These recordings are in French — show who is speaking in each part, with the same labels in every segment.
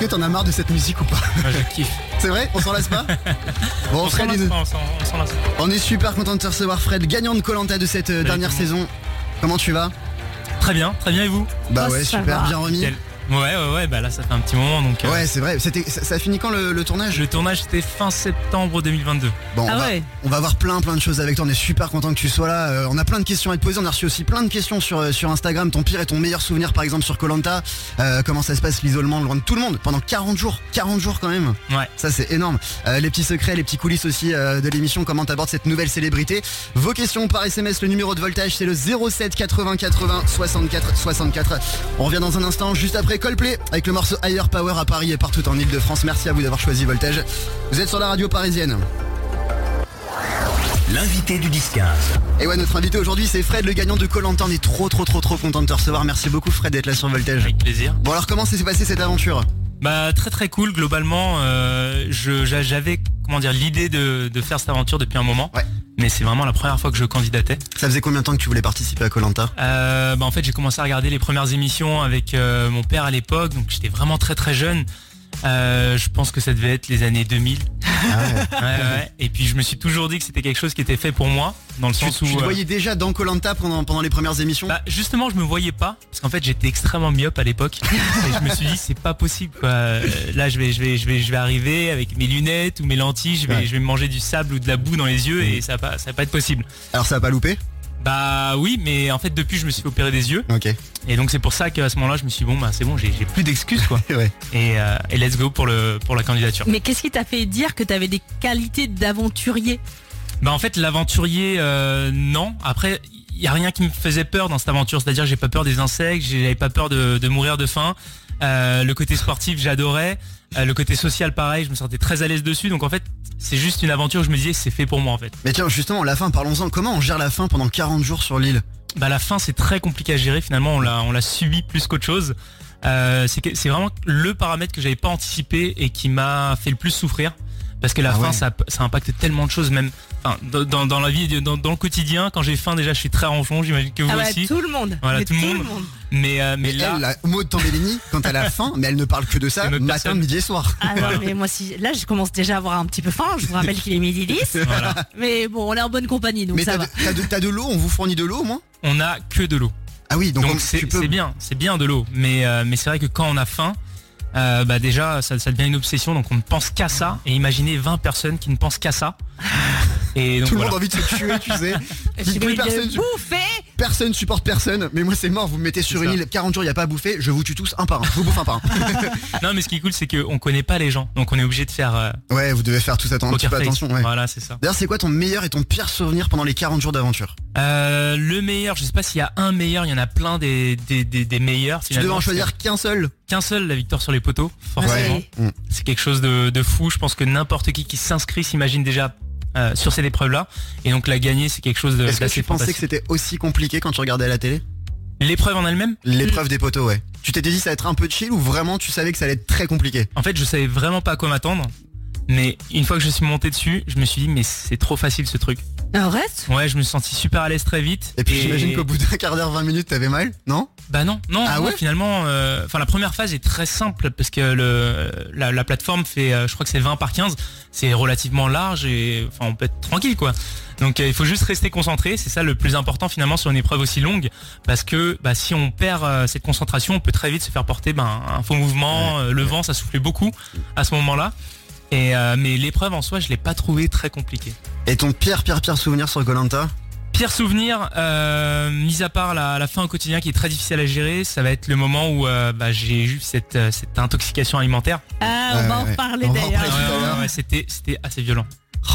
Speaker 1: Est-ce que t'en as marre de cette musique ou pas
Speaker 2: Moi, je kiffe.
Speaker 1: C'est vrai On s'en lasse pas Bon,
Speaker 2: On s'en
Speaker 1: Fred,
Speaker 2: lasse
Speaker 1: il-
Speaker 2: pas, on s'en- on s'en lasse pas.
Speaker 1: on est super content de te recevoir, Fred, gagnant de Colanta de cette euh, dernière
Speaker 2: Exactement.
Speaker 1: saison. Comment tu vas?
Speaker 2: Très bien, très bien et vous?
Speaker 1: Bah
Speaker 3: Oh,
Speaker 1: ouais,
Speaker 3: ça
Speaker 1: super,
Speaker 3: va.
Speaker 1: bien remis.
Speaker 2: Quel- Ouais, ouais, ouais, bah là ça fait un petit moment donc. euh,
Speaker 1: Ouais, c'est vrai. C'était, ça, ça a fini quand le, le tournage?
Speaker 2: Le tournage c'était fin septembre 2022.
Speaker 1: Bon,
Speaker 3: Ah
Speaker 1: on, va,
Speaker 3: ouais.
Speaker 1: on va voir plein plein de choses avec toi. On est super content que tu sois là. Euh, on a plein de questions à te poser. On a reçu aussi plein de questions sur, euh, sur Instagram. Ton pire et ton meilleur souvenir, par exemple, sur Colanta. comment ça se passe l'isolement loin de tout le monde pendant 40 jours? 40 jours quand même.
Speaker 2: Ouais.
Speaker 1: Ça c'est énorme. Euh, les petits secrets, les petits coulisses aussi euh, de l'émission. Comment t'abordes cette nouvelle célébrité? Vos questions par SMS. Le numéro de voltage c'est le 07 80 80 64 64. On revient dans un instant juste après Coldplay avec le morceau Higher Power à Paris et partout en Ile-de-France. Merci à vous d'avoir choisi Voltage. Vous êtes sur la radio parisienne.
Speaker 4: L'invité du 10-15.
Speaker 1: Et ouais, notre invité aujourd'hui, c'est Fred, le gagnant de Colanta. On est trop, trop, trop, trop content de te recevoir. Merci beaucoup, Fred, d'être là sur Voltage.
Speaker 2: Avec plaisir.
Speaker 1: Bon, alors, comment s'est passée cette aventure?
Speaker 2: Bah très très cool globalement. euh, j'avais comment dire l'idée de, de faire cette aventure depuis un moment.
Speaker 1: Ouais.
Speaker 2: Mais c'est vraiment la première fois que je candidatais.
Speaker 1: Ça faisait combien de temps que tu voulais participer à Colanta?
Speaker 2: Euh, bah en fait j'ai commencé à regarder les premières émissions avec euh, mon père à l'époque, donc j'étais vraiment très très jeune. Euh, je pense que ça devait être les années 2000. Ouais, ouais. Et puis je me suis toujours dit que c'était quelque chose qui était fait pour moi, dans le
Speaker 1: Tu,
Speaker 2: sens
Speaker 1: tu
Speaker 2: où.
Speaker 1: te
Speaker 2: euh,
Speaker 1: voyais déjà dans Colanta pendant, pendant les premières émissions?
Speaker 2: Bah justement je me voyais pas parce qu'en fait j'étais extrêmement myope à l'époque et je me suis dit c'est pas possible quoi. Euh, Là je vais je vais je vais je vais arriver avec mes lunettes ou mes lentilles, je vais je vais me manger du sable ou de la boue dans les yeux et ça va pas ça va pas être possible.
Speaker 1: Alors, ça a pas loupé
Speaker 2: Bah oui mais en fait depuis je me suis fait opérer des yeux.
Speaker 1: Ok.
Speaker 2: et donc c'est pour ça qu'à ce moment-là je me suis dit, bon bah c'est bon j'ai j'ai plus d'excuses quoi.
Speaker 1: Ouais.
Speaker 2: et, euh, et let's go pour le pour la candidature.
Speaker 3: Mais qu'est-ce qui t'a fait dire que t'avais des qualités d'aventurier?
Speaker 2: Bah en fait l'aventurier euh, non. Après il y a rien qui me faisait peur dans cette aventure. C'est-à-dire que j'ai pas peur des insectes j'avais pas peur de, de mourir de faim. Euh, le côté sportif j'adorais Euh, le côté social pareil je me sentais très à l'aise dessus. Donc en fait c'est juste une aventure. Je me disais c'est fait pour moi en fait.
Speaker 1: Mais tiens, justement, la fin, parlons-en. Comment on gère la fin pendant 40 jours sur l'île?
Speaker 2: Bah la fin c'est très compliqué à gérer. Finalement on l'a on l'a subi plus qu'autre chose. Euh, c'est vraiment le paramètre que j'avais pas anticipé et qui m'a fait le plus souffrir parce que la
Speaker 1: Ah
Speaker 2: faim
Speaker 1: ouais.
Speaker 2: ça, ça impacte tellement de choses même enfin, dans, dans, dans la vie dans, dans le quotidien quand j'ai faim déjà je suis très ronchon j'imagine que vous
Speaker 3: Ah bah
Speaker 2: aussi
Speaker 3: tout le monde.
Speaker 2: Voilà,
Speaker 3: Mais
Speaker 2: tout le monde. mais euh, mais
Speaker 1: Mais
Speaker 2: là
Speaker 1: elle, la Maud Tambellini, quand elle a faim, mais elle ne parle que de ça matin,
Speaker 2: personne.
Speaker 1: midi et soir.
Speaker 3: Ah non, mais moi si là je commence déjà à avoir un petit peu faim, je vous rappelle qu'il est midi 10.
Speaker 2: voilà
Speaker 3: Mais bon, on est en bonne compagnie donc
Speaker 1: Mais
Speaker 3: ça
Speaker 1: t'as
Speaker 3: va.
Speaker 1: de, t'as de- t'as de l'eau, on vous fournit de l'eau au moins?
Speaker 2: On a que de l'eau
Speaker 1: Ah oui, donc,
Speaker 2: donc
Speaker 1: on-
Speaker 2: c'est
Speaker 1: tu peux.
Speaker 2: c'est bien c'est bien de l'eau mais euh, mais c'est vrai que quand on a faim euh, bah déjà ça, ça devient une obsession donc on ne pense qu'à ça et imaginez 20 personnes qui ne pensent qu'à ça et donc
Speaker 1: Tout le
Speaker 2: voilà.
Speaker 1: monde a envie de se tuer, tu sais. Plus
Speaker 3: vais
Speaker 1: personne,
Speaker 3: le bouffer.
Speaker 1: Personne supporte personne, mais moi c'est mort, vous me mettez sur une
Speaker 2: ça.
Speaker 1: île, 40 jours, il y a pas à bouffer, je vous tue tous un par un. Je vous bouffe un par un.
Speaker 2: Non mais ce qui est cool c'est qu'on connaît pas les gens donc on est obligé de faire euh,
Speaker 1: Ouais, vous devez faire tout ça un petit peu attention. Ouais.
Speaker 2: Voilà c'est ça.
Speaker 1: D'ailleurs, c'est quoi ton meilleur et ton pire souvenir pendant les 40 jours d'aventure?
Speaker 2: Euh, le meilleur, je sais pas s'il y a un meilleur, il y en a plein des, des, des, des meilleurs.
Speaker 1: Tu devais en choisir qu'un seul.
Speaker 2: qu'un seul, la victoire sur les poteaux. Forcément.
Speaker 3: Ouais.
Speaker 1: Mm.
Speaker 2: C'est quelque chose de, de fou. Je pense que n'importe qui qui s'inscrit s'imagine déjà euh, sur cette épreuve-là. Et donc la gagner, c'est quelque chose de
Speaker 1: Est-ce que tu pensais que c'était aussi compliqué quand tu regardais à la télé
Speaker 2: L'épreuve en elle-même,
Speaker 1: L'épreuve des poteaux, ouais. Tu t'étais dit ça va être un peu chill ou vraiment tu savais que ça allait être très compliqué
Speaker 2: en fait, je savais vraiment pas à quoi m'attendre. Mais une fois que je suis monté dessus, je me suis dit mais c'est trop facile ce truc.
Speaker 3: Arrête.
Speaker 2: Ouais, je me suis senti super à l'aise très vite.
Speaker 1: Et puis j'imagine qu'au bout d'un quart d'heure, 20 minutes, t'avais mal, non?
Speaker 2: Bah non, non,
Speaker 1: Ah
Speaker 2: non,
Speaker 1: ouais?
Speaker 2: finalement, euh, enfin la première phase est très simple parce que le, la, la plateforme fait, euh, je crois que c'est 20 par 15, c'est relativement large et enfin on peut être tranquille quoi. Donc euh, il faut juste rester concentré, c'est ça le plus important finalement sur une épreuve aussi longue parce que bah, si on perd euh, cette concentration, on peut très vite se faire porter ben, un faux mouvement, euh, le vent, ça soufflait beaucoup à ce moment-là. Et euh, mais l'épreuve en soi, je l'ai pas trouvé très compliquée.
Speaker 1: Et ton pire, pire, pire souvenir sur Colanta?
Speaker 2: Pire souvenir, euh, mis à part la, la fin au quotidien qui est très difficile à gérer, ça va être le moment où euh, bah, j'ai eu cette, cette intoxication alimentaire.
Speaker 3: Ah, on
Speaker 1: Ouais,
Speaker 3: va en parler d'ailleurs.
Speaker 2: ouais, c'était assez violent.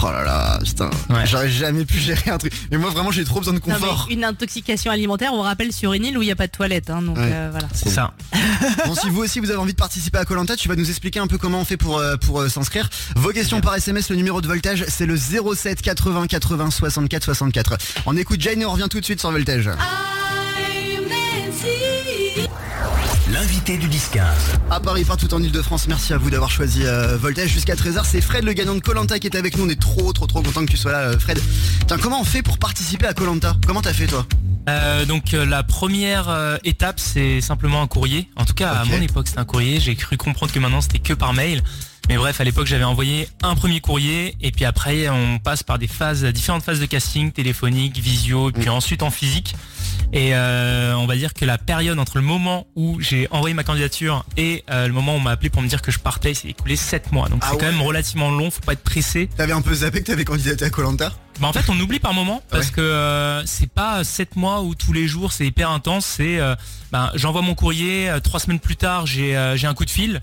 Speaker 1: Oh là là, putain.
Speaker 2: Ouais.
Speaker 1: J'aurais jamais pu gérer un truc. Mais moi vraiment j'ai trop besoin de
Speaker 3: Non,
Speaker 1: confort.
Speaker 3: une intoxication alimentaire, on rappelle sur une île où il n'y a pas de toilette, hein, donc
Speaker 1: Ouais.
Speaker 3: euh, voilà.
Speaker 2: C'est ça.
Speaker 1: Bon si vous aussi vous avez envie de participer à Colanta, tu vas nous expliquer un peu comment on fait pour, euh, pour euh, s'inscrire. Vos questions par SMS, le numéro de voltage c'est le 07 80 80 64 64. On écoute Jane et on revient tout de suite sur Voltage.
Speaker 4: L'invité du 10-15.
Speaker 1: À Paris, partout en Ile-de-France, merci à vous d'avoir choisi euh, Voltage jusqu'à 13h. C'est Fred, le gagnant de Colanta qui est avec nous. On est trop, trop, trop content que tu sois là, euh, Fred. Tiens, comment on fait pour participer à Colanta? Comment t'as fait toi?
Speaker 2: Euh, donc euh, la première euh, étape c'est simplement un courrier. En tout cas à mon époque c'était un courrier. J'ai cru comprendre que maintenant c'était que par mail. Mais bref à l'époque j'avais envoyé un premier courrier et puis après on passe par des phases, différentes phases de casting, téléphonique, visio, et puis ensuite en physique. Et euh, on va dire que la période entre le moment où j'ai envoyé ma candidature et euh, le moment où on m'a appelé pour me dire que je partais, il s'est écoulé 7 mois. Donc
Speaker 1: Ah
Speaker 2: c'est quand même relativement long, faut pas être pressé.
Speaker 1: T'avais un peu zappé que t'avais candidaté à Colanta
Speaker 2: Bah en fait on oublie par moment parce
Speaker 1: Ouais.
Speaker 2: que euh, c'est pas 7 mois où tous les jours c'est hyper intense, c'est ben, j'envoie mon courrier, trois semaines plus tard j'ai j'ai un coup de fil.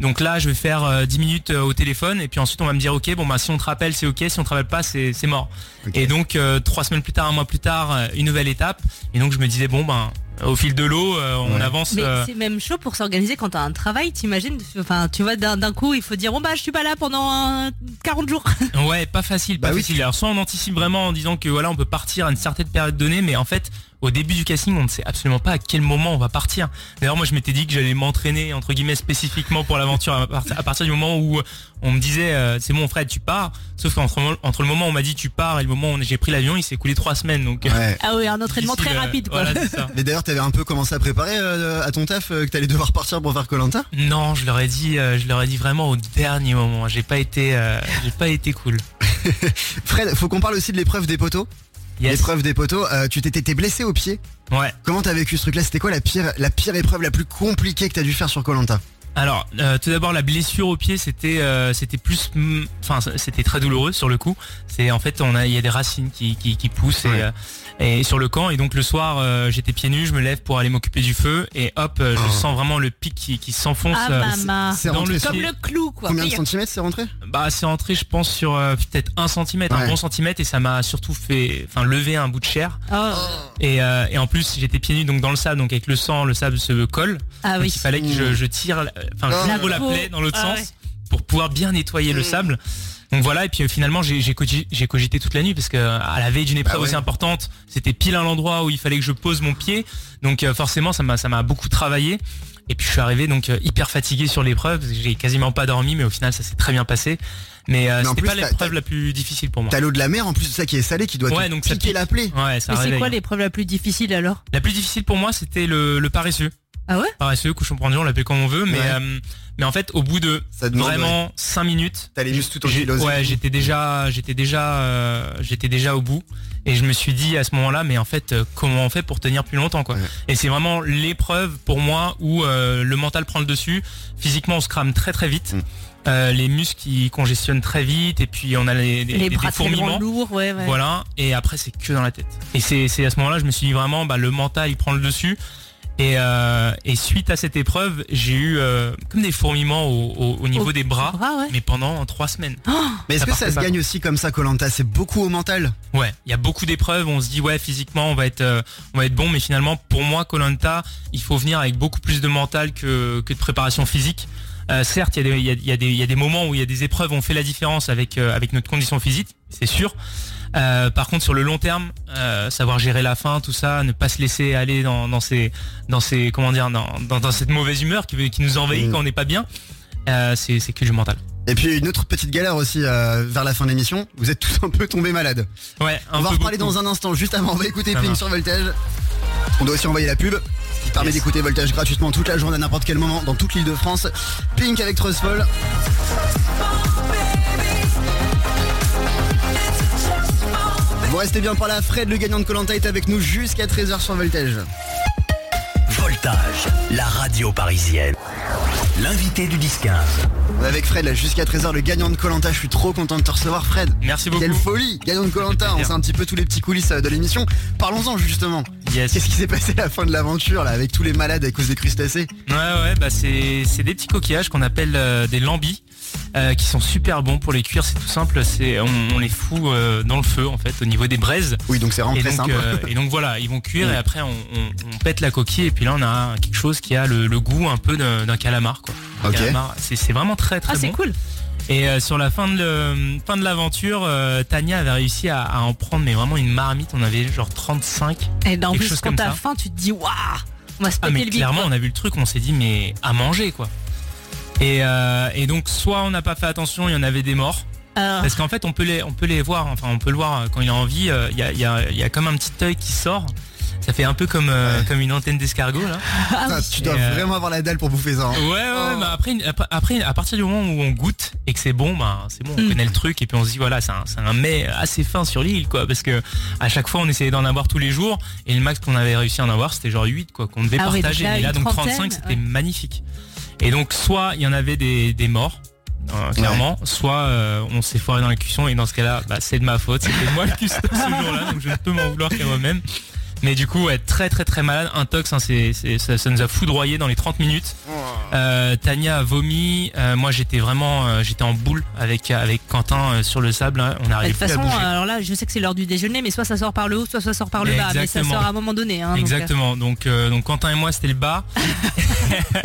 Speaker 2: Donc là je vais faire euh, 10 minutes euh, au téléphone et puis ensuite on va me dire ok bon bah si on te rappelle c'est ok, si on te rappelle pas c'est c'est mort. Et donc euh, trois semaines plus tard, un mois plus tard, euh, une nouvelle étape. Et donc je me disais bon ben au fil de l'eau euh, on
Speaker 1: Ouais.
Speaker 2: avance.
Speaker 3: Mais
Speaker 2: euh,
Speaker 3: c'est même chaud pour s'organiser quand t'as un travail, t'imagines Enfin, tu vois, d'un d'un coup, il faut dire, bon bah, je suis pas là pendant euh, 40 jours.
Speaker 2: Ouais, pas facile, pas
Speaker 1: Bah oui,
Speaker 2: facile. Alors soit on anticipe vraiment en disant que voilà, on peut partir à une certaine période donnée, mais en fait, au début du casting, on ne sait absolument pas à quel moment on va partir. D'ailleurs, moi, je m'étais dit que j'allais m'entraîner entre guillemets spécifiquement pour l'aventure à, part- à partir du moment où on me disait euh, c'est bon, Fred, tu pars. Sauf qu'entre entre le moment où on m'a dit tu pars et le moment où j'ai pris l'avion, il s'est écoulé trois semaines. Donc euh,
Speaker 1: Ouais.
Speaker 3: Ah oui, un entraînement très
Speaker 2: euh,
Speaker 3: rapide, quoi.
Speaker 2: Voilà, c'est ça.
Speaker 1: Mais d'ailleurs, t'avais un peu commencé à préparer euh, à ton taf euh, que t'allais devoir partir pour faire Colanta
Speaker 2: Non, je leur ai dit, euh, je leur ai dit vraiment au dernier moment. J'ai pas été, euh, j'ai pas été cool.
Speaker 1: Fred, faut qu'on parle aussi de l'épreuve des poteaux?
Speaker 2: Yes.
Speaker 1: L'épreuve des poteaux, euh, tu t'étais blessé au pied.
Speaker 2: Ouais.
Speaker 1: Comment t'as vécu ce truc-là? C'était quoi la pire, la pire épreuve la plus compliquée que t'as dû faire sur Colanta
Speaker 2: Alors, euh, tout d'abord, la blessure au pied, c'était, euh, c'était plus, enfin, c'était très douloureux sur le coup. C'est en fait, on a, il y a des racines qui, qui, qui poussent et, et sur le camp. Et donc le soir, euh, j'étais pieds nus, je me lève pour aller m'occuper du feu et hop, euh, je
Speaker 1: Oh.
Speaker 2: sens vraiment le pic qui, qui s'enfonce.
Speaker 3: Ah
Speaker 2: euh,
Speaker 3: maman.
Speaker 1: C'est
Speaker 2: dans
Speaker 1: rentré
Speaker 2: le
Speaker 1: sur-
Speaker 3: Comme le clou, quoi.
Speaker 1: Combien de centimètres c'est rentré?
Speaker 2: Bah, c'est rentré, je pense, sur euh, peut-être un centimètre,
Speaker 1: Ouais.
Speaker 2: un bon centimètre, et ça m'a surtout fait, enfin, lever un bout de chair.
Speaker 3: Oh.
Speaker 2: Et, euh, et en plus, j'étais pieds nus, donc dans le sable, donc avec le sang, le sable se colle.
Speaker 3: Ah
Speaker 2: Donc
Speaker 3: oui.
Speaker 2: il fallait que je, je tire, euh, enfin, j'ouvre la
Speaker 3: La peau.
Speaker 2: plaie dans l'autre
Speaker 3: Ah
Speaker 2: sens
Speaker 3: ouais.
Speaker 2: pour pouvoir bien nettoyer le sable. Donc voilà, et puis euh, finalement j'ai j'ai cogité, j'ai cogité toute la nuit parce que euh, à la veille d'une épreuve
Speaker 1: Bah ouais.
Speaker 2: aussi importante, c'était pile à l'endroit où il fallait que je pose mon pied. Donc euh, forcément ça m'a ça m'a beaucoup travaillé. Et puis je suis arrivé donc euh, hyper fatigué sur l'épreuve, parce que j'ai quasiment pas dormi, mais au final ça s'est très bien passé. Mais, euh,
Speaker 1: Mais
Speaker 2: c'était
Speaker 1: plus,
Speaker 2: pas l'épreuve
Speaker 1: t'as-
Speaker 2: la plus difficile pour moi.
Speaker 1: T'as l'eau de la mer en plus de ça qui est salé qui doit
Speaker 2: Ouais,
Speaker 1: te
Speaker 2: donc ça pique.
Speaker 1: la plaie.
Speaker 2: Ouais, ça
Speaker 3: Mais c'est quoi l'épreuve la plus difficile alors?
Speaker 2: La plus difficile pour moi c'était le, le paresseux.
Speaker 3: Ah ouais?
Speaker 2: Paresseux, couchon pendu, on l'appelle comme on veut, mais
Speaker 1: Ouais.
Speaker 2: euh, mais en fait au bout de
Speaker 1: Ça demande, ouais.
Speaker 2: vraiment 5 minutes,
Speaker 1: T'as les muscles tout
Speaker 2: J'ai-
Speaker 1: ankylosés.
Speaker 2: Ouais, j'étais déjà, j'étais déjà, euh, j'étais déjà au bout, et je me suis dit à ce moment-là, mais en fait, euh, comment on fait pour tenir plus longtemps, quoi?
Speaker 1: Ouais.
Speaker 2: Et c'est vraiment l'épreuve pour moi où euh, le mental prend le dessus. Physiquement, on se crame très très vite.
Speaker 1: Mm.
Speaker 2: Euh, les muscles qui congestionnent très vite, et puis on a les, les,
Speaker 3: Les
Speaker 2: des
Speaker 3: bras tellement
Speaker 2: fourmillements.
Speaker 3: lourds, ouais, ouais.
Speaker 2: Voilà, et après c'est que dans la tête. Et c'est c'est à ce moment-là, je me suis dit vraiment, bah, le mental il prend le dessus. Et, euh, et suite à cette épreuve, j'ai eu euh, comme des fourmillements au, au- au niveau
Speaker 3: Au-
Speaker 2: des bras,
Speaker 3: Bras, ouais.
Speaker 2: mais pendant trois semaines.
Speaker 1: Mais est-ce que ça se
Speaker 2: pas.
Speaker 1: gagne aussi comme ça Colanta? C'est beaucoup au mental?
Speaker 2: Ouais, il y a beaucoup d'épreuves. On se dit ouais, physiquement on va être, euh, on va être bon, mais finalement pour moi Colanta, il faut venir avec beaucoup plus de mental que, que de préparation physique. Euh, certes, il y, a des- il y, y a des- il y a des moments où il y a des épreuves où on fait la différence avec euh, avec notre condition physique, c'est sûr. Euh, par contre, sur le long terme, euh, savoir gérer la faim, tout ça, ne pas se laisser aller dans, dans ces, dans ces, comment dire, dans, dans, cette mauvaise humeur qui, qui nous envahit
Speaker 1: Mm.
Speaker 2: quand on n'est pas bien, euh, c'est que du mental.
Speaker 1: Et puis une autre petite galère aussi euh, vers la fin de l'émission. Vous êtes tous un peu tombés malades.
Speaker 2: Ouais,
Speaker 1: On va en reparler dans un instant. Juste avant, on va écouter Pink sur Voltage. On doit aussi envoyer la pub. Ce qui permet d'écouter Voltage gratuitement toute la journée à n'importe quel moment dans toute l'île de France. Pink avec Trustful. Vous restez bien par là, Fred, le gagnant de Colanta est avec nous jusqu'à 13h sur Voltage.
Speaker 4: Voltage, la radio parisienne. L'invité du 10-15.
Speaker 1: Avec Fred là jusqu'à 13h, le gagnant de Colanta. Je suis trop content de te recevoir, Fred.
Speaker 2: Merci beaucoup.
Speaker 1: Quelle folie Gagnant de Colanta, on sait un petit peu tous les petits coulisses euh, de l'émission. Parlons-en justement.
Speaker 2: Yes.
Speaker 1: Qu'est-ce qui s'est passé à la fin de l'aventure là avec tous les malades à cause des crustacés?
Speaker 2: Ouais ouais bah c'est c'est des petits coquillages qu'on appelle euh, des lambis euh, qui sont super bons pour les cuire c'est tout simple c'est on, on les fout euh, dans le feu en fait au niveau des braises
Speaker 1: Oui, donc c'est vraiment
Speaker 2: et
Speaker 1: très
Speaker 2: donc,
Speaker 1: simple.
Speaker 2: euh, et donc voilà ils vont cuire et après on, on- on pète la coquille et puis là on a quelque chose qui a le, le goût un peu d'un calamar quoi calamar, c'est c'est vraiment très très
Speaker 3: Ah, c'est
Speaker 2: bon
Speaker 3: cool.
Speaker 2: et euh, sur la fin de le- fin de l'aventure euh, Tania avait réussi à, à en prendre mais vraiment une marmite on avait genre 35
Speaker 3: Et en
Speaker 2: Quelque
Speaker 3: plus,
Speaker 2: chose
Speaker 3: quand t'as faim, tu te dis, waouh, on va se
Speaker 2: Ah
Speaker 3: péter
Speaker 2: mais
Speaker 3: le
Speaker 2: clairement
Speaker 3: quoi.
Speaker 2: on a vu le truc, on s'est dit mais à manger quoi. Et, euh, et donc soit on n'a pas fait attention, il y en avait des morts.
Speaker 3: Ah.
Speaker 2: Parce qu'en fait on peut les on peut les voir, enfin on peut le voir euh, quand il a envie, euh, il y, a, il y, a, il y a comme un petit œil qui sort. Ça fait un peu comme euh,
Speaker 1: Ouais.
Speaker 2: comme une antenne d'escargot là.
Speaker 3: Ah
Speaker 1: tu dois
Speaker 2: Et, euh,
Speaker 1: vraiment avoir la dalle pour bouffer ça. hein.
Speaker 2: Ouais, ouais, ouais,
Speaker 1: Oh.
Speaker 2: bah après, après, après, à partir du moment où on goûte et que c'est bon, bah, c'est bon, on
Speaker 3: Mm.
Speaker 2: connaît le truc et puis on se dit voilà, c'est un, c'est un mets assez fin sur l'île, quoi, parce que à chaque fois on essayait d'en avoir tous les jours et le max qu'on avait réussi à en avoir, c'était genre 8, quoi, qu'on devait
Speaker 3: Ah
Speaker 2: partager.
Speaker 3: donc là,
Speaker 2: Mais là,
Speaker 3: une
Speaker 2: donc
Speaker 3: trentaine,
Speaker 2: 35, c'était
Speaker 3: ouais.
Speaker 2: magnifique. Et donc, soit il y en avait des, des morts. euh, clairement, soit euh, on s'est foiré dans la cuisson et dans ce cas-là, bah, c'est de ma faute, c'était moi le cuistot ce jour-là, donc je ne peux m'en vouloir qu'à moi-même. Mais du coup, ouais, très très très malade, intox, hein, c'est, ça, ça nous a foudroyé dans les 30 minutes. Euh, Tania a vomi. Euh, moi, j'étais vraiment, euh, j'étais en boule avec avec Quentin euh, sur le sable. hein. On
Speaker 3: Bah, de
Speaker 2: n'arrivait
Speaker 3: toute
Speaker 2: plus à
Speaker 3: façon,
Speaker 2: bouger.
Speaker 3: alors là, je sais que c'est l'heure du déjeuner, mais soit ça sort par le haut, soit ça sort par le bas. Mais ça
Speaker 2: Exactement.
Speaker 3: sort à un moment donné. Hein,
Speaker 2: Exactement. Donc, euh, donc Quentin et moi, c'était le bas.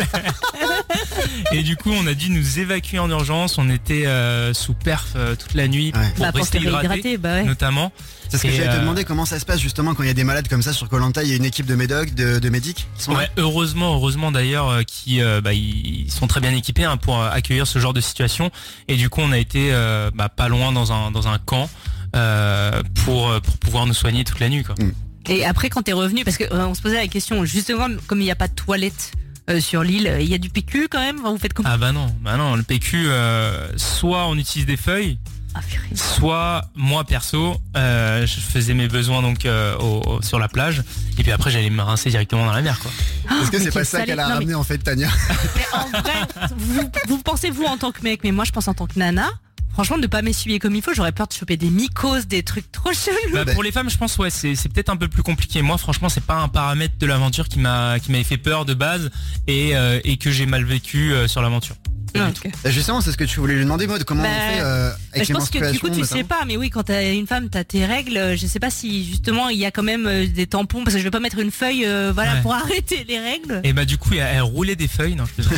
Speaker 2: et du coup, on a dû nous évacuer en urgence. On était euh, sous perf euh, toute la nuit
Speaker 1: Ouais.
Speaker 2: pour
Speaker 3: bah, pour
Speaker 2: rester hydraté,
Speaker 3: bah ouais.
Speaker 2: notamment.
Speaker 1: C'est ce que j'allais te
Speaker 2: euh,
Speaker 1: demander comment ça se passe justement quand il y a des malades comme ça sur Colanta. Il y a une équipe de médocs, de, de médics qui sont là.
Speaker 2: Ouais, heureusement, heureusement d'ailleurs, euh, qui euh, bah, ils sont très bien équipés hein, pour accueillir ce genre de situation. Et du coup, on a été euh, bah, pas loin dans un dans un camp euh, pour pour pouvoir nous soigner toute la nuit. Quoi.
Speaker 3: Et après, quand t'es revenu, parce que euh, on se posait la question, justement, comme il n'y a pas de toilette euh, sur l'île, il y a du PQ quand même? Vous faites comment?
Speaker 2: Ah bah non, bah non, le PQ, euh, soit on utilise des feuilles. Soit moi perso, euh, je faisais mes besoins donc euh, au- au- sur la plage, et puis après j'allais me rincer directement dans la mer quoi.
Speaker 1: Est-ce que c'est pas ça qu'elle a
Speaker 3: Non, mais-
Speaker 1: ramené en fait, Tania
Speaker 3: Mais en vrai, vous, vous pensez vous en tant que mec, mais moi je pense en tant que nana. Franchement, ne pas m'essuyer comme il faut, j'aurais peur de choper des mycoses, des trucs trop chelous.
Speaker 2: Bah,
Speaker 1: bah-
Speaker 2: pour les femmes, je pense ouais, c'est c'est peut-être un peu plus compliqué. Moi, franchement, c'est pas un paramètre de l'aventure qui m'a qui m'avait fait peur de base et euh, et que j'ai mal vécu euh, sur l'aventure.
Speaker 3: Ah.
Speaker 1: Bah, Justement, c'est ce que tu voulais lui demander, Maud. Comment
Speaker 3: Bah,
Speaker 1: on fait euh,
Speaker 3: Bah,
Speaker 1: avec
Speaker 3: je
Speaker 1: les
Speaker 3: pense que du coup tu sais pas, mais oui, quand t'as une femme, t'as tes règles. euh, Je sais pas si justement il y a quand même euh, des tampons, parce que je vais pas mettre une feuille, euh, voilà,
Speaker 2: Ouais.
Speaker 3: pour arrêter les règles.
Speaker 2: Et bah du coup, elle, elle roulait des feuilles. Non, je plaisante.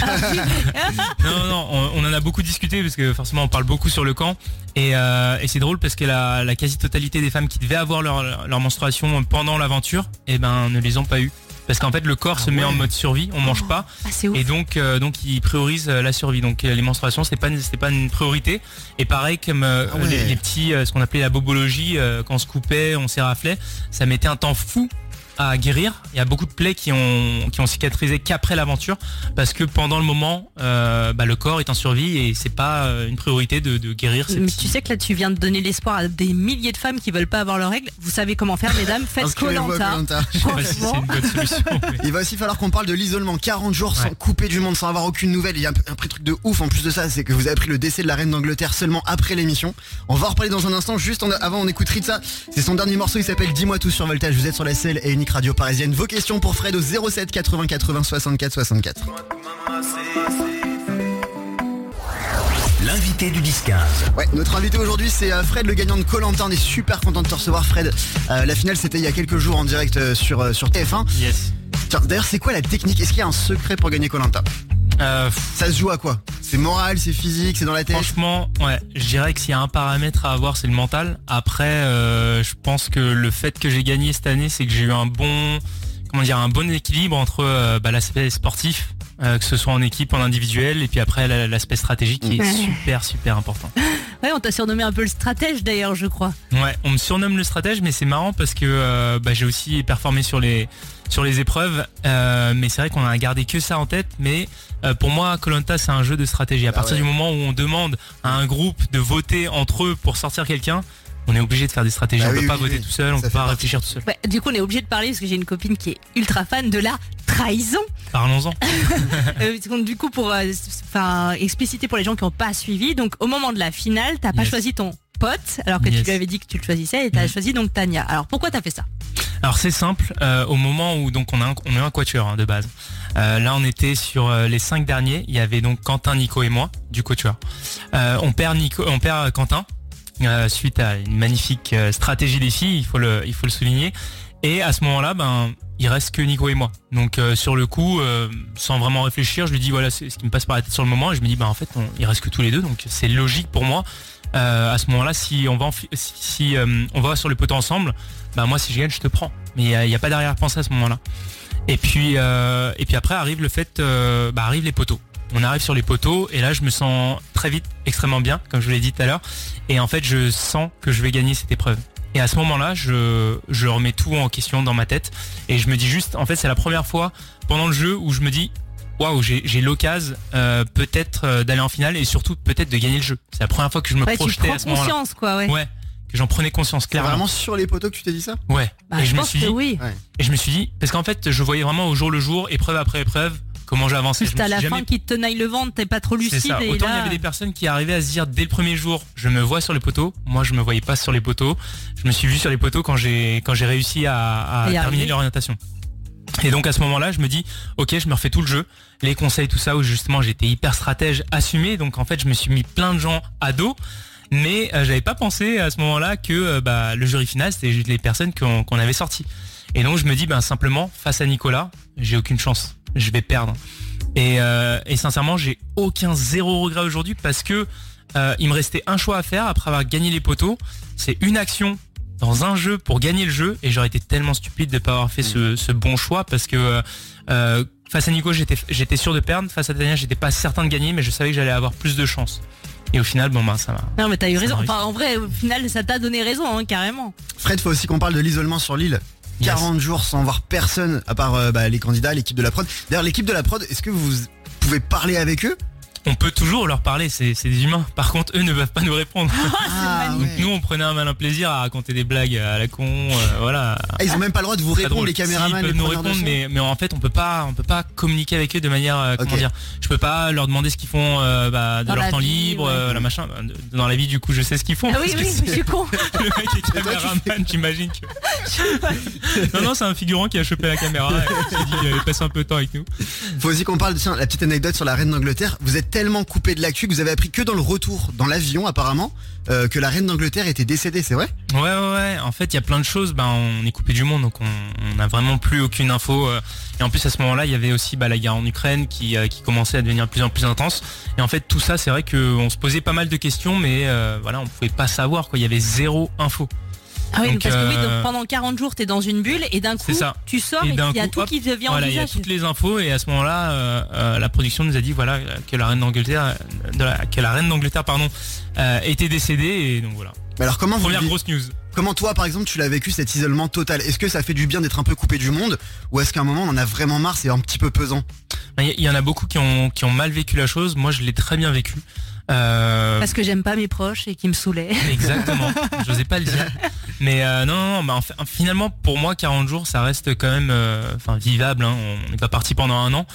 Speaker 2: non, non, non, on, on en a beaucoup discuté parce que forcément on parle beaucoup sur le camp et, euh, et c'est drôle parce que la, la quasi-totalité des femmes qui devaient avoir leur, leur menstruation pendant l'aventure, eh ben ne les ont pas eu parce qu'en fait le corps
Speaker 1: Ah
Speaker 2: se met en mode survie, on mange pas
Speaker 3: Ah,
Speaker 2: et donc euh, donc ils priorisent euh, la survie. Donc euh, les menstruations c'est pas c'était pas une priorité et pareil comme euh,
Speaker 1: Ah ouais.
Speaker 2: les, les petits euh, ce qu'on appelait la bobologie euh, quand on se coupait, on s'éraflait, ça mettait un temps fou à guérir. Il y a beaucoup de plaies qui ont qui ont cicatrisé qu'après l'aventure parce que pendant le moment euh, bah, le corps est en survie et c'est pas euh, une priorité de, de guérir ces
Speaker 3: Mais
Speaker 2: petits-
Speaker 3: tu sais que là tu viens de donner l'espoir à des milliers de femmes qui veulent pas avoir leurs règles. Vous savez comment faire, mesdames, faites Colanta.
Speaker 2: Si une mais-
Speaker 1: Il va aussi falloir qu'on parle de l'isolement. 40 jours sans
Speaker 2: Ouais.
Speaker 1: couper du monde, sans avoir aucune nouvelle. Il y a un, un petit truc de ouf en plus de ça, c'est que vous avez appris le décès de la reine d'Angleterre seulement après l'émission. On va en reparler dans un instant. Juste en- avant, on écoute Ritza. C'est son dernier morceau, il s'appelle Dis-moi tout sur Voltage. Vous êtes sur la selle et radio parisienne. Vos questions pour Fred au 07 80 80 64 64.
Speaker 4: L'invité du 10-15.
Speaker 1: Ouais, notre invité aujourd'hui c'est euh, Fred, le gagnant de Colanta. On est super content de te recevoir, Fred. Euh, la finale c'était il y a quelques jours en direct euh, sur, sur TF1.
Speaker 2: Yes.
Speaker 1: Tiens, d'ailleurs, c'est quoi la technique? Est-ce qu'il y a un secret pour gagner Colanta
Speaker 2: Euh,
Speaker 1: Ça se joue à quoi C'est moral, c'est physique, c'est dans la tête
Speaker 2: Franchement, ouais, je dirais que s'il y a un paramètre à avoir, c'est le mental. Après, euh, je pense que le fait que j'ai gagné cette année, c'est que j'ai eu un bon, comment dire, un bon équilibre entre euh, bah, l'aspect sportif, euh, que ce soit en équipe, en individuel, et puis après la- l'aspect stratégique qui est super super important.
Speaker 3: Ouais, on t'a surnommé un peu le stratège d'ailleurs, je crois.
Speaker 2: Ouais, on me surnomme le stratège, mais c'est marrant parce que euh, bah, j'ai aussi performé sur les sur les épreuves, euh, mais c'est vrai qu'on a gardé que ça en tête. Mais euh, pour moi, Colanta c'est un jeu de stratégie. À partir
Speaker 1: ouais.
Speaker 2: du moment où on demande à un groupe de voter entre eux pour sortir quelqu'un, on est obligé de faire des stratégies.
Speaker 1: Bah
Speaker 2: on
Speaker 1: oui,
Speaker 2: peut pas
Speaker 1: oui,
Speaker 2: voter
Speaker 1: oui.
Speaker 2: tout seul, on
Speaker 1: Ça
Speaker 2: peut pas
Speaker 1: partie.
Speaker 2: réfléchir tout seul.
Speaker 3: Ouais, du coup, on est obligé de parler parce que j'ai une copine qui est ultra fan de la trahison.
Speaker 2: Parlons-en.
Speaker 3: Euh, du coup, pour euh, enfin expliciter pour les gens qui n'ont pas suivi, donc au moment de la finale, t'as pas choisi ton pote alors que
Speaker 2: Yes.
Speaker 3: tu lui avais dit que tu le choisissais et t'as
Speaker 2: Mhm.
Speaker 3: choisi donc Tania. Alors pourquoi t'as fait ça?
Speaker 2: Alors c'est simple, euh, au moment où donc on a un, on est un quatuor hein, de base. Euh, là on était sur euh, les cinq derniers, il y avait donc Quentin, Nico et moi du quatuor. Euh, on perd Nico, on perd Quentin euh, suite à une magnifique euh, stratégie des filles, il faut le, il faut le souligner. Et à ce moment-là, ben il reste que Nico et moi. Donc euh, sur le coup, sans vraiment réfléchir, je lui dis voilà c'est ce qui me passe par la tête sur le moment et je me dis bah en fait on- il reste que tous les deux, donc c'est logique pour moi. À ce moment-là, si on va si, on va sur le poteau ensemble, bah moi si je gagne je te prends mais il n'y a, pas d'arrière-pensée à ce moment-là et puis et puis après arrive le fait bah arrivent les poteaux on arrive sur les poteaux et là je me sens très vite extrêmement bien comme je vous l'ai dit tout à l'heure et en fait je sens que je vais gagner cette épreuve Et à ce moment-là, je, je remets tout en question dans ma tête et je me dis juste, en fait, c'est la première fois pendant le jeu où je me dis, waouh, j'ai l'occasion euh, peut-être euh, d'aller en finale et surtout peut-être de gagner le jeu. C'est la première fois que je me
Speaker 3: Ouais, tu
Speaker 2: projetais
Speaker 3: prends
Speaker 2: à ce moment-là.
Speaker 3: conscience, quoi, ouais.
Speaker 2: Ouais, que j'en prenais conscience
Speaker 1: C'est
Speaker 2: clairement.
Speaker 1: vraiment sur les poteaux que tu t'es dit ça?
Speaker 2: Ouais.
Speaker 3: Bah,
Speaker 2: et
Speaker 3: je,
Speaker 2: je me
Speaker 3: pense
Speaker 2: suis
Speaker 3: que
Speaker 2: dit,
Speaker 3: oui.
Speaker 2: et je me suis dit, parce qu'en fait, je voyais vraiment au jour le jour, épreuve après épreuve, comment Je me
Speaker 3: t'as
Speaker 2: suis
Speaker 3: la
Speaker 2: jamais
Speaker 3: fin qui te tenaille le ventre, t'es pas trop lucide
Speaker 2: ça.
Speaker 3: et
Speaker 2: Autant il y avait des personnes qui arrivaient à se dire dès le premier jour, je me vois sur les poteaux. Moi, je me voyais pas sur les poteaux. Je me suis vu sur les poteaux quand j'ai quand j'ai réussi à, à terminer l'orientation. Et donc à ce moment-là, je me dis, ok, je me refais tout le jeu, les conseils, tout ça, où justement j'étais hyper stratège, assumé. Donc en fait, je me suis mis plein de gens à dos. Mais euh, j'avais pas pensé à ce moment-là que euh, bah, le jury final, c'était juste les personnes qu'on qu'on avait sorties. Et donc je me dis, ben simplement, face à Nicolas, j'ai aucune chance. Je vais perdre. Et, euh, et sincèrement, j'ai aucun zéro regret aujourd'hui parce que euh, il me restait un choix à faire après avoir gagné les poteaux. C'est une action dans un jeu pour gagner le jeu et j'aurais été tellement stupide de pas avoir fait ce, ce bon choix parce que euh, face à Nico j'étais j'étais sûr de perdre, face à Tania j'étais pas certain de gagner mais je savais que j'allais avoir plus de chance. Et au final bon bah ça va.
Speaker 3: Non mais t'as eu raison. Enfin en vrai au final ça t'a donné raison hein, carrément.
Speaker 1: Fred, faut aussi qu'on parle de l'isolement sur l'île.
Speaker 2: Yes.
Speaker 1: 40 jours sans voir personne à part euh, bah, les candidats, l'équipe de la prod. D'ailleurs, l'équipe de la prod, est-ce que vous pouvez parler avec eux?
Speaker 2: On peut toujours leur parler, c'est des humains. Par contre eux ne peuvent pas nous répondre.
Speaker 1: Ah,
Speaker 2: Donc
Speaker 1: ouais.
Speaker 2: nous on prenait un malin plaisir à raconter des blagues à la con, euh, voilà.
Speaker 1: Ah, ils ont même pas le droit de vous répondre,
Speaker 2: drôle.
Speaker 1: les caméramans,
Speaker 2: Si, ils
Speaker 1: les
Speaker 2: peuvent nous répondre, mais, mais en fait, on peut pas, on peut pas communiquer avec eux de manière, euh, comment dire, je peux pas leur demander ce qu'ils font euh, bah, de
Speaker 3: Dans
Speaker 2: leur
Speaker 3: la
Speaker 2: temps
Speaker 3: vie,
Speaker 2: libre,
Speaker 3: ouais.
Speaker 2: euh, la machin. Bah, de- Dans la vie, du coup, je sais ce qu'ils font.
Speaker 3: Ah oui oui,
Speaker 2: c'est-
Speaker 3: je suis con.
Speaker 2: le mec est caméraman, j'imagine que. non, non, c'est un figurant qui a chopé la caméra et qui s'est dit qu'il allait passer un peu de temps avec nous.
Speaker 1: Faut aussi qu'on parle, tiens, la petite anecdote sur la reine d'Angleterre. Vous êtes tellement coupé de l'actu que vous avez appris que dans le retour, dans l'avion apparemment, euh, que la reine d'Angleterre était décédée, c'est vrai?
Speaker 2: Ouais, ouais. En fait, il y a plein de choses. Ben, on est coupé du monde, donc on n'a vraiment plus aucune info. euh. Et en plus, à ce moment-là, il y avait aussi bah, la guerre en Ukraine qui, euh, qui commençait à devenir de plus en plus intense. Et en fait, tout ça, c'est vrai qu'on se posait pas mal de questions, mais voilà, on pouvait pas savoir. Quoi. Il y avait zéro info.
Speaker 3: Ah oui
Speaker 2: Donc,
Speaker 3: parce que oui
Speaker 2: euh,
Speaker 3: donc pendant 40 jours t'es dans une bulle et d'un coup
Speaker 2: ça.
Speaker 3: tu sors
Speaker 2: Et
Speaker 3: il y a tout
Speaker 2: hop,
Speaker 3: qui te vient
Speaker 2: Voilà,
Speaker 3: en
Speaker 2: il y a
Speaker 3: visage.
Speaker 2: toutes les infos. Et à ce moment-là, euh, euh, la production nous a dit voilà euh, que la reine d'Angleterre, euh, de la- que la reine d'Angleterre, pardon, euh, était décédée. Et donc voilà.
Speaker 1: Mais alors comment
Speaker 2: Première grosse news.
Speaker 1: Comment toi, par exemple, tu l'as vécu cet isolement total? Est-ce que ça fait du bien d'être un peu coupé du monde Ou est-ce qu'à un moment, on en a vraiment marre, c'est un petit peu pesant?
Speaker 2: Il y, il y en a beaucoup qui ont, qui ont mal vécu la chose. Moi, je l'ai très bien vécu. Euh,
Speaker 3: Parce que j'aime pas mes proches et qui me saoulaient.
Speaker 2: Exactement. J'osais pas le dire. Mais euh, non, non, non, bah, en fait, finalement, pour moi, 40 jours, ça reste quand même, euh, enfin, vivable. hein. On n'est pas parti pendant un an.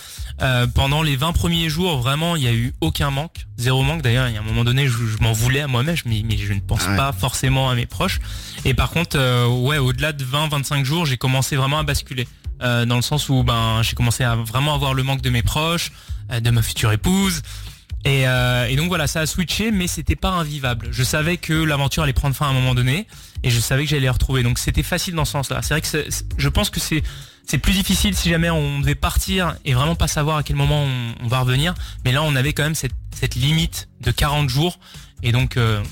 Speaker 2: Euh, pendant les 20 premiers jours, vraiment, il y a eu aucun manque, zéro manque. D'ailleurs, il y a un moment donné, je, je m'en voulais à moi-même. Je me dis, mais je ne pense
Speaker 1: ouais.
Speaker 2: pas forcément à mes proches. Et par contre, euh, ouais, au-delà de 20-25 jours, j'ai commencé vraiment à basculer. Euh, dans le sens où ben j'ai commencé à vraiment avoir le manque de mes proches, euh, de ma future épouse. Et, euh, donc voilà, ça a switché, mais c'était pas invivable. Je savais que l'aventure allait prendre fin à un moment donné, et je savais que j'allais les retrouver. Donc c'était facile dans ce sens-là. C'est vrai que je pense que c'est c'est plus difficile si jamais on devait partir et vraiment pas savoir à quel moment on, on va revenir. Mais là, on avait quand même cette, cette limite de 40 jours, et donc euh,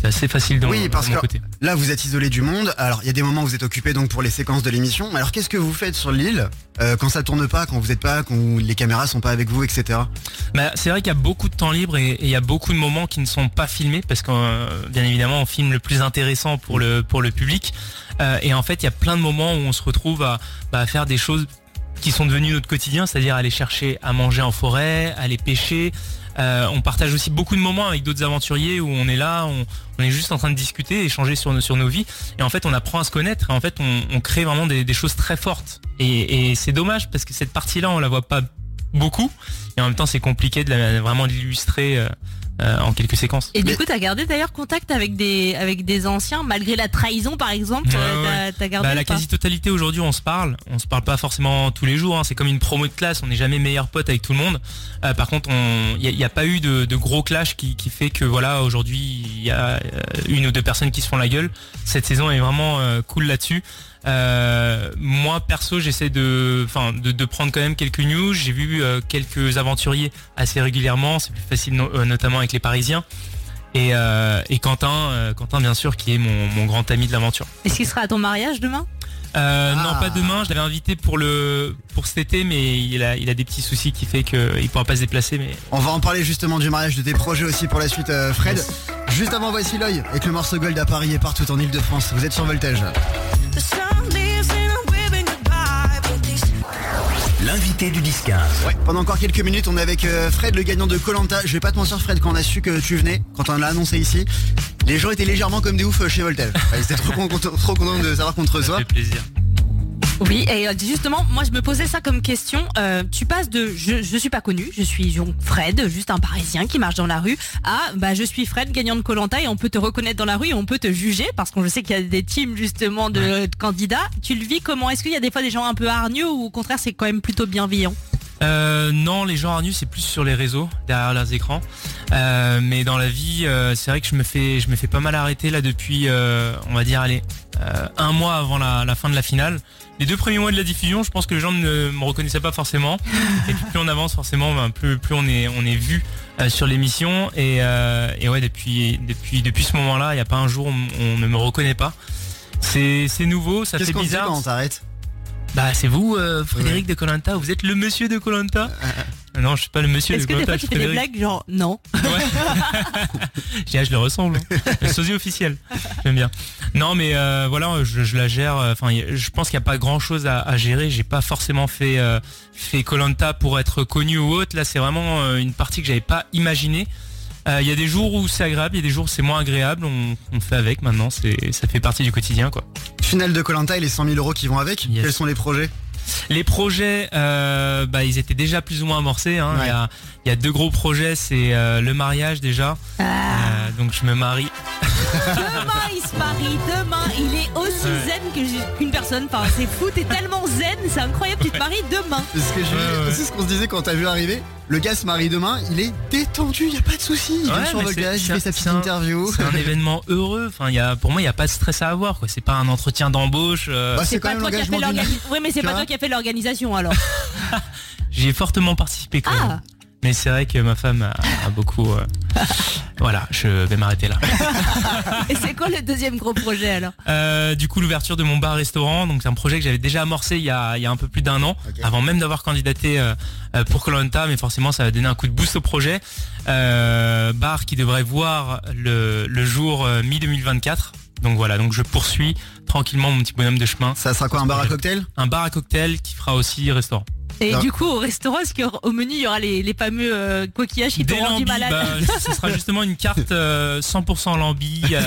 Speaker 2: c'est assez facile de,
Speaker 1: Oui, parce
Speaker 2: mon
Speaker 1: que-
Speaker 2: côté.
Speaker 1: Là, vous êtes isolé du monde. Alors, il y a des moments où vous êtes occupé donc pour les séquences de l'émission. Alors, qu'est-ce que vous faites sur l'île euh, quand ça tourne pas, quand vous êtes pas, quand les caméras sont pas avec vous, etc.
Speaker 2: Bah, c'est vrai qu'il y a beaucoup de temps libre et et il y a beaucoup de moments qui ne sont pas filmés parce que euh, bien évidemment on filme le plus intéressant pour le pour le public Euh, et en fait il y a plein de moments où on se retrouve à, bah, à faire des choses qui sont devenues notre quotidien, c'est-à-dire aller chercher à manger en forêt, aller pêcher. Euh, on partage aussi beaucoup de moments avec d'autres aventuriers où on est là, on, est juste en train de discuter, échanger sur nos, vies. Et en fait, on apprend à se connaître et en fait, on, crée vraiment des, choses très fortes. Et, c'est dommage parce que cette partie-là, on la voit pas beaucoup. Et en même temps, c'est compliqué de vraiment l'illustrer euh, en quelques séquences.
Speaker 3: Et du coup, t'as gardé d'ailleurs contact avec des avec des anciens, malgré la trahison par exemple.
Speaker 2: Ouais,
Speaker 3: euh,
Speaker 2: ouais,
Speaker 3: t'as- gardé
Speaker 2: Bah, la quasi-totalité aujourd'hui, on se parle. On se parle pas forcément tous les jours. hein. C'est comme une promo de classe. On n'est jamais meilleur pote avec tout le monde. Euh, par contre, il n'y a, y a pas eu de, de gros clash qui, qui fait que voilà, aujourd'hui, il y a euh, une ou deux personnes qui se font la gueule. Cette saison est vraiment euh, cool là-dessus. Euh, moi perso, j'essaie de, enfin, de, de prendre quand même quelques news. J'ai vu euh, quelques aventuriers assez régulièrement. C'est plus facile, no- euh, notamment avec les Parisiens. Et, euh, et Quentin, euh, Quentin bien sûr, qui est mon, mon grand ami de l'aventure.
Speaker 3: Est-ce qu'il sera à ton mariage demain?
Speaker 2: Euh,
Speaker 1: Ah.
Speaker 2: Non, pas demain. Je l'avais invité pour le pour cet été, mais il a il a des petits soucis qui fait qu'il pourra pas se déplacer. Mais
Speaker 1: On va en parler justement du mariage de tes projets aussi pour la suite, euh, Fred. Juste avant, voici l'œil avec le morceau Gold à Paris et partout en Ile-de-France. Vous êtes sur Voltage.
Speaker 4: L'invité du 10-15.
Speaker 1: Ouais, pendant encore quelques minutes, on est avec euh, Fred, le gagnant de Colanta. Je vais pas te mentir, Fred, quand on a su que tu venais, quand on l'a annoncé ici, les gens étaient légèrement comme des oufs euh, chez. Ouais, Ils étaient trop, contents- trop contents de savoir qu'on te
Speaker 2: ça
Speaker 1: reçoit.
Speaker 2: fait plaisir.
Speaker 3: Oui, et euh, justement, moi je me posais ça comme question. Euh, tu passes de je, je suis pas connu, je suis Fred, juste un Parisien qui marche dans la rue, à bah je suis Fred, gagnant de Colanta et on peut te reconnaître dans la rue et on peut te juger parce qu'on sait qu'il y a des teams justement de, de candidats. Tu le vis comment? Est-ce qu'il y a des fois des gens un peu hargneux ou au contraire c'est quand même plutôt bienveillant?
Speaker 2: Euh, non, les gens hargnus, c'est plus sur les réseaux, derrière leurs écrans. Euh, mais dans la vie, euh, c'est vrai que je me fais, je me fais pas mal arrêter là depuis, on va dire, allez, un mois avant la, la fin de la finale. Les deux premiers mois de la diffusion, je pense que les gens ne me reconnaissaient pas forcément. Et puis plus on avance, forcément, ben, plus, plus on est, on est vu euh, sur l'émission. Et, euh, et ouais, depuis, depuis, depuis ce moment-là, il n'y a pas un jour où on, ne me reconnaît pas. C'est, nouveau, ça
Speaker 1: Qu'est-ce
Speaker 2: fait
Speaker 1: qu'on se dit
Speaker 2: bizarre.
Speaker 1: quand on
Speaker 2: Bah c'est vous, euh, Frédéric de Colanta. Vous êtes le monsieur de Colanta Non, je suis pas le monsieur
Speaker 3: Est-ce que des fois tu fais des blagues genre non
Speaker 2: ah, je le ressemble. hein. Le sosie officiel. J'aime bien. Non, mais euh, voilà, je, je la gère. euh, Enfin, je pense qu'il n'y a pas grand chose à, à gérer. J'ai pas forcément fait euh, fait Colanta pour être connu ou autre. Là, c'est vraiment euh, une partie que j'avais pas imaginée. Euh, Il y a des jours où c'est agréable, il y a des jours où c'est moins agréable. On, on fait avec maintenant. C'est ça fait partie du quotidien, quoi.
Speaker 1: Finale de Colanta et les 100 000 euros qui vont avec.
Speaker 2: Yes.
Speaker 1: Quels sont les projets?
Speaker 2: Les projets, euh, bah, ils étaient déjà plus ou moins amorcés. hein. Il
Speaker 1: Ouais.
Speaker 2: y, a, il y a deux gros projets, c'est euh, le mariage déjà.
Speaker 3: Ah.
Speaker 2: Euh, donc je me marie.
Speaker 3: Demain il se marie, demain il est aussi
Speaker 2: Ouais.
Speaker 3: zen que j'ai- qu'une personne. Enfin c'est fou, t'es tellement zen, c'est incroyable, tu te maries demain.
Speaker 1: C'est ce que je
Speaker 2: Ouais, ouais.
Speaker 1: c'est ce qu'on se disait quand t'as vu arriver. Le gars se marie demain, il est détendu, il y a pas de souci. Il vient
Speaker 2: Ouais,
Speaker 1: sur
Speaker 2: mais
Speaker 1: Voltage,
Speaker 2: c'est-
Speaker 1: il fait sa
Speaker 2: c'est
Speaker 1: petite
Speaker 2: un-
Speaker 1: interview.
Speaker 2: C'est un événement heureux. Enfin, il y a, pour moi, il n'y a pas de stress à avoir. Quoi. C'est pas un entretien d'embauche. euh,
Speaker 1: Bah, c'est
Speaker 3: pas
Speaker 1: même
Speaker 3: toi qui as fait
Speaker 1: l'engagement d'une-
Speaker 3: l'organisation. Oui mais c'est
Speaker 1: Tu
Speaker 3: pas
Speaker 1: vois
Speaker 3: toi qui as fait l'organisation alors.
Speaker 2: J'y ai fortement participé quand
Speaker 3: Ah.
Speaker 2: Mais c'est vrai que ma femme a, a beaucoup. euh, voilà, je vais m'arrêter là.
Speaker 3: Et c'est quoi le deuxième gros projet alors?
Speaker 2: Euh, du coup, l'ouverture de mon bar-restaurant, donc c'est un projet que j'avais déjà amorcé il y a, il y a un peu plus d'un an,
Speaker 1: Ok.
Speaker 2: avant même d'avoir candidaté euh, euh, pour Colanta, mais forcément ça va donner un coup de boost au projet. Euh, bar qui devrait voir le, le jour euh, mi-2024. Donc voilà, donc je poursuis tranquillement mon petit bonhomme de chemin.
Speaker 1: Ça sera quoi un bar à cocktail?
Speaker 2: Un bar à cocktail qui fera aussi restaurant.
Speaker 3: Et
Speaker 1: Non.
Speaker 3: du coup au restaurant, est-ce qu'au menu il y aura les, les fameux euh, coquillages qui
Speaker 2: Des
Speaker 3: t'ont rendu
Speaker 2: lambis,
Speaker 3: malade
Speaker 2: bah, ce sera justement une carte euh, 100% lambi. euh,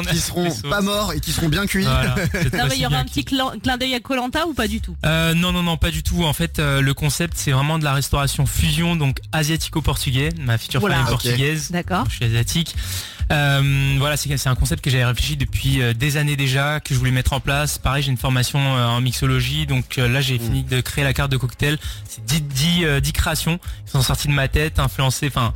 Speaker 1: Qui seront pas morts et qui seront bien cuits.
Speaker 2: Voilà, cette
Speaker 3: Non mais il y aura un petit clin d'œil à Colanta ou pas du tout?
Speaker 2: Euh, non, non, non, pas du tout. En fait, euh, le concept, c'est vraiment de la restauration fusion, donc asiatico-portugais. Ma future
Speaker 3: Oula.
Speaker 2: femme est portugaise.
Speaker 3: D'accord.
Speaker 2: Je suis asiatique. Euh, voilà, c'est un concept que j'avais réfléchi depuis euh, des années déjà, que je voulais mettre en place. Pareil, j'ai une formation euh, en mixologie, donc euh, là j'ai fini de créer la carte de C'est 10, 10, euh, 10 créations qui sont sorties de ma tête, influencées, enfin,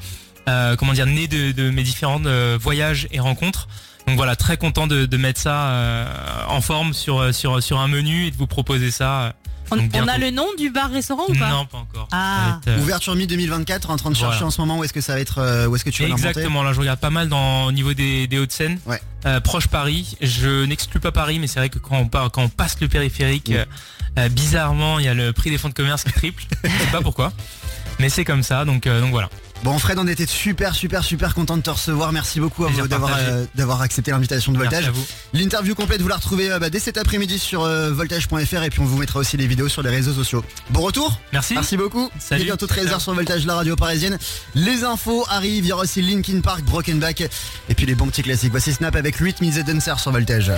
Speaker 2: euh, comment dire, nées de, mes différents euh, voyages et rencontres. Donc voilà, très content de, mettre ça en forme sur un menu et de vous proposer ça.
Speaker 3: On, a le nom du bar restaurant ou pas
Speaker 2: Non, pas encore.
Speaker 3: Ah.
Speaker 2: Être, euh,
Speaker 1: Ouverture mi-2024, en train de chercher
Speaker 2: Voilà.
Speaker 1: en ce moment où est-ce que ça va être, euh, où est-ce que tu vas
Speaker 2: Exactement, là je regarde pas mal dans, au niveau des, des Hauts-de-Seine,
Speaker 1: Ouais.
Speaker 2: Euh, proche Paris. Je n'exclus pas Paris, mais c'est vrai que quand on, part, quand on passe le périphérique, euh, bizarrement, il y a le prix des fonds de commerce qui triple. Je sais pas pourquoi, mais c'est comme ça, donc, euh, donc voilà.
Speaker 1: Bon Fred, on était super super super content de te recevoir. Merci beaucoup à
Speaker 2: Plaisir
Speaker 1: vous d'avoir
Speaker 2: partagé.
Speaker 1: euh, d'avoir accepté l'invitation de Voltage. L'interview complète, vous la retrouvez euh, bah, dès cet après-midi sur euh, voltage.fr et puis on vous mettra aussi les vidéos sur les réseaux sociaux. Bon retour
Speaker 2: Merci.
Speaker 1: Merci beaucoup.
Speaker 2: Salut.
Speaker 1: Et bientôt 13h
Speaker 2: Ciao.
Speaker 1: sur Voltage, la radio parisienne. Les infos arrivent, il y aura aussi Linkin Park, Broken Back et puis les bons petits classiques. Voici Snap avec 8 Mises Dancer sur Voltage.